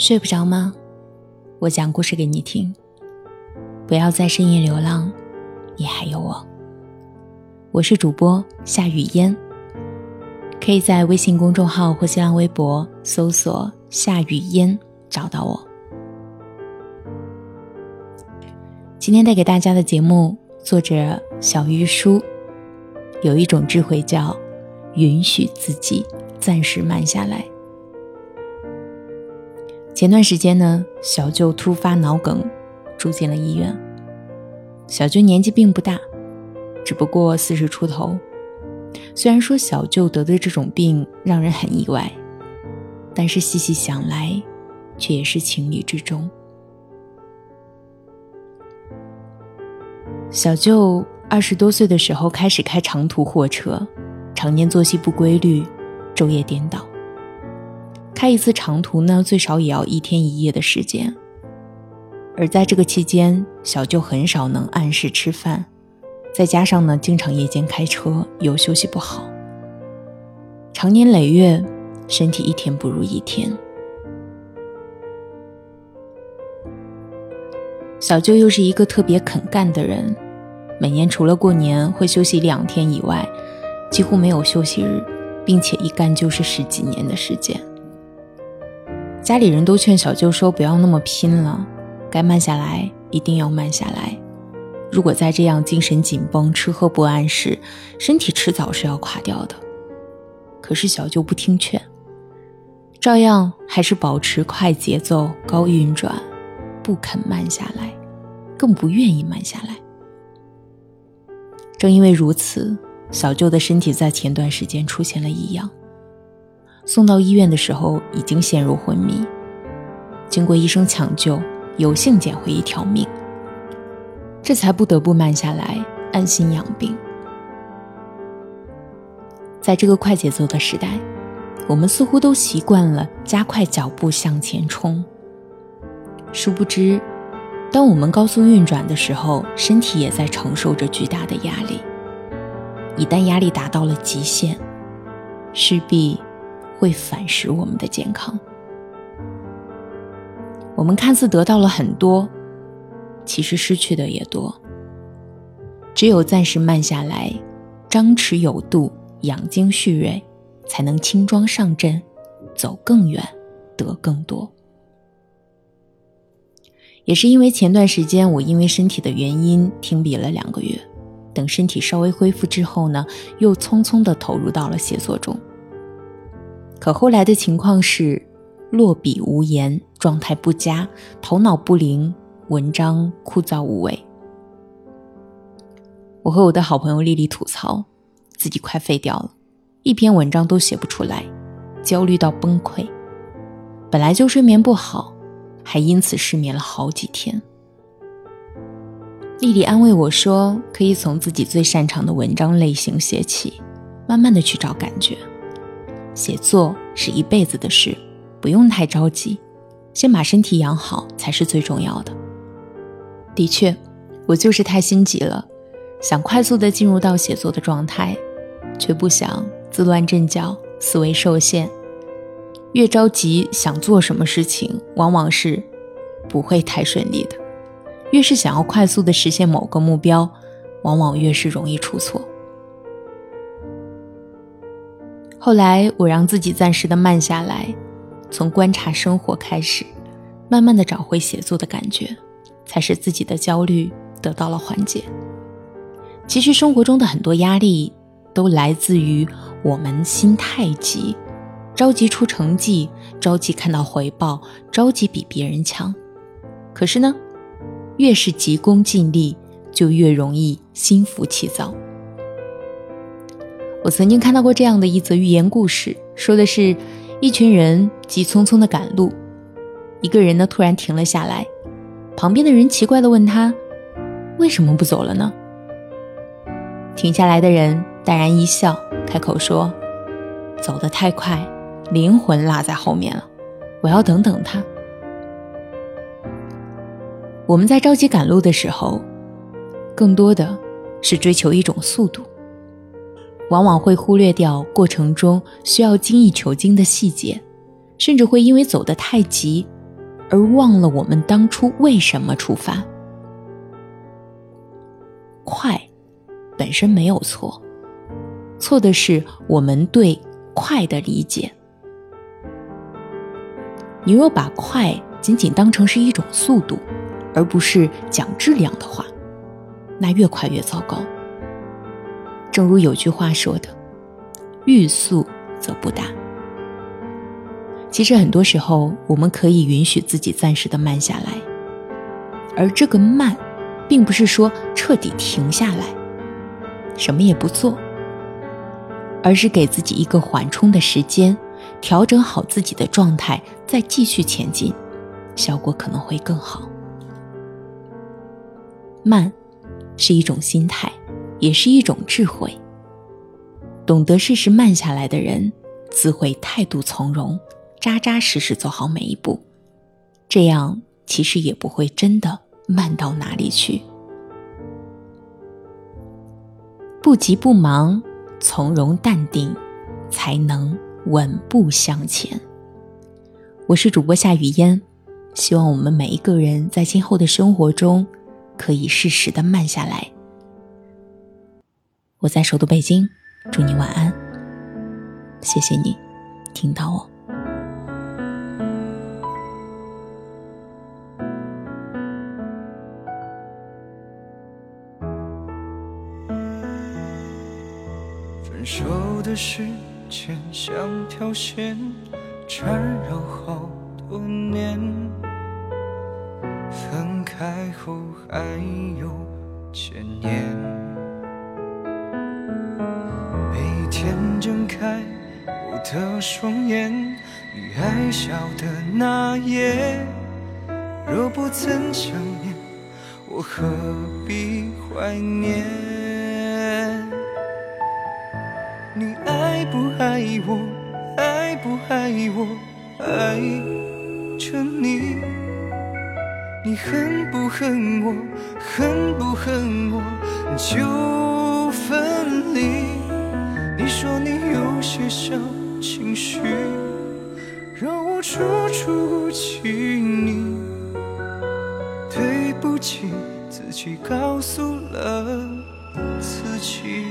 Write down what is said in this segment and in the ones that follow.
睡不着吗？我讲故事给你听。不要在深夜流浪，你还有我。我是主播夏雨嫣，可以在微信公众号或新浪微博搜索“夏雨嫣”找到我。今天带给大家的节目，作者小玉书，有一种智慧叫允许自己暂时慢下来。前段时间呢，小舅突发脑梗，住进了医院。小舅年纪并不大，只不过四十出头。虽然说小舅得的这种病让人很意外，但是细细想来，却也是情理之中。小舅二十多岁的时候开始开长途货车，常年作息不规律，昼夜颠倒。开一次长途呢，最少也要一天一夜的时间。而在这个期间，小舅很少能按时吃饭，再加上呢，经常夜间开车，又休息不好，长年累月，身体一天不如一天。小舅又是一个特别肯干的人，每年除了过年会休息两天以外，几乎没有休息日，并且一干就是十几年的时间。家里人都劝小舅说：“不要那么拼了，该慢下来，一定要慢下来。如果再这样精神紧绷、吃喝不安时，身体迟早是要垮掉的。”可是小舅不听劝，照样还是保持快节奏、高运转，不肯慢下来，更不愿意慢下来。正因为如此，小舅的身体在前段时间出现了异样。送到医院的时候，已经陷入昏迷。经过医生抢救，有幸捡回一条命。这才不得不慢下来，安心养病。在这个快节奏的时代，我们似乎都习惯了加快脚步向前冲。殊不知，当我们高速运转的时候，身体也在承受着巨大的压力。一旦压力达到了极限，势必。会反噬我们的健康。我们看似得到了很多，其实失去的也多。只有暂时慢下来，张弛有度，养精蓄锐，才能轻装上阵，走更远，得更多。也是因为前段时间我因为身体的原因停笔了两个月，等身体稍微恢复之后呢，又匆匆的投入到了写作中。可后来的情况是，落笔无言，状态不佳，头脑不灵，文章枯燥无味。我和我的好朋友丽丽吐槽，自己快废掉了，一篇文章都写不出来，焦虑到崩溃。本来就睡眠不好，还因此失眠了好几天。丽丽安慰我说，可以从自己最擅长的文章类型写起，慢慢的去找感觉。写作是一辈子的事，不用太着急，先把身体养好才是最重要的。的确，我就是太心急了，想快速的进入到写作的状态，却不想自乱阵脚，思维受限。越着急想做什么事情，往往是不会太顺利的；越是想要快速的实现某个目标，往往越是容易出错。后来，我让自己暂时的慢下来，从观察生活开始，慢慢的找回写作的感觉，才使自己的焦虑得到了缓解。其实生活中的很多压力，都来自于我们心太急，着急出成绩，着急看到回报，着急比别人强。可是呢，越是急功近利，就越容易心浮气躁。我曾经看到过这样的一则寓言故事，说的是，一群人急匆匆的赶路，一个人呢突然停了下来，旁边的人奇怪的问他，为什么不走了呢？停下来的人淡然一笑，开口说，走得太快，灵魂落在后面了，我要等等他。我们在着急赶路的时候，更多的是追求一种速度。往往会忽略掉过程中需要精益求精的细节，甚至会因为走得太急而忘了我们当初为什么出发。快，本身没有错，错的是我们对快的理解。你若把快仅仅当成是一种速度，而不是讲质量的话，那越快越糟糕。正如有句话说的：“欲速则不达。”其实很多时候，我们可以允许自己暂时的慢下来，而这个慢，并不是说彻底停下来，什么也不做，而是给自己一个缓冲的时间，调整好自己的状态，再继续前进，效果可能会更好。慢，是一种心态，也是一种智慧。懂得适时慢下来的人，自会态度从容。扎扎实实走好每一步，这样其实也不会真的慢到哪里去。不急不忙，从容淡定，才能稳步向前。我是主播夏雨嫣，希望我们每一个人在今后的生活中，可以适时的慢下来。我在首都北京，祝你晚安。谢谢你听到我。分手的时间像条线，缠绕好多年。分开后还有千年。天睁开我的双眼，你爱笑的那夜。若不曾想念，我何必怀念？你爱不爱我？爱不爱我？爱着你。你恨不恨我？恨不恨我？就分离。你说你有些小情绪，让我处处不起你。对不起，自己告诉了自己。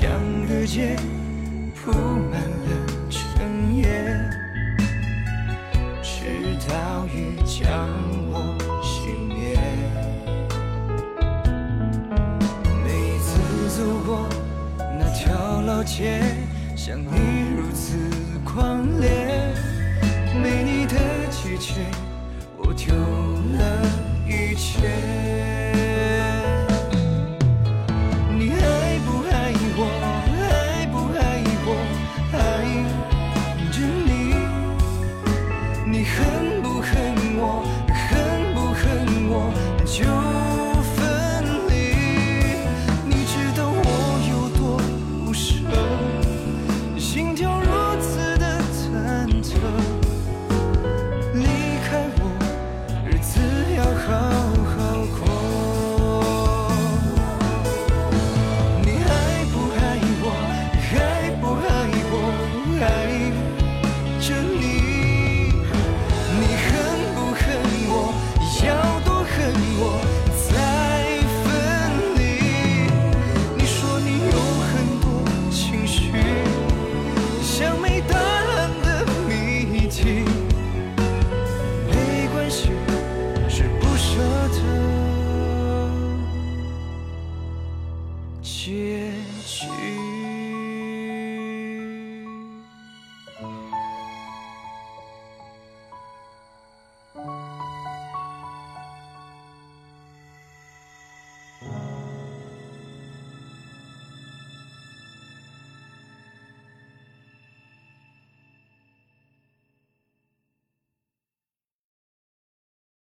像日街铺满了尘烟，直到雨将我熄灭。每次走过那条老街，想你如此狂烈。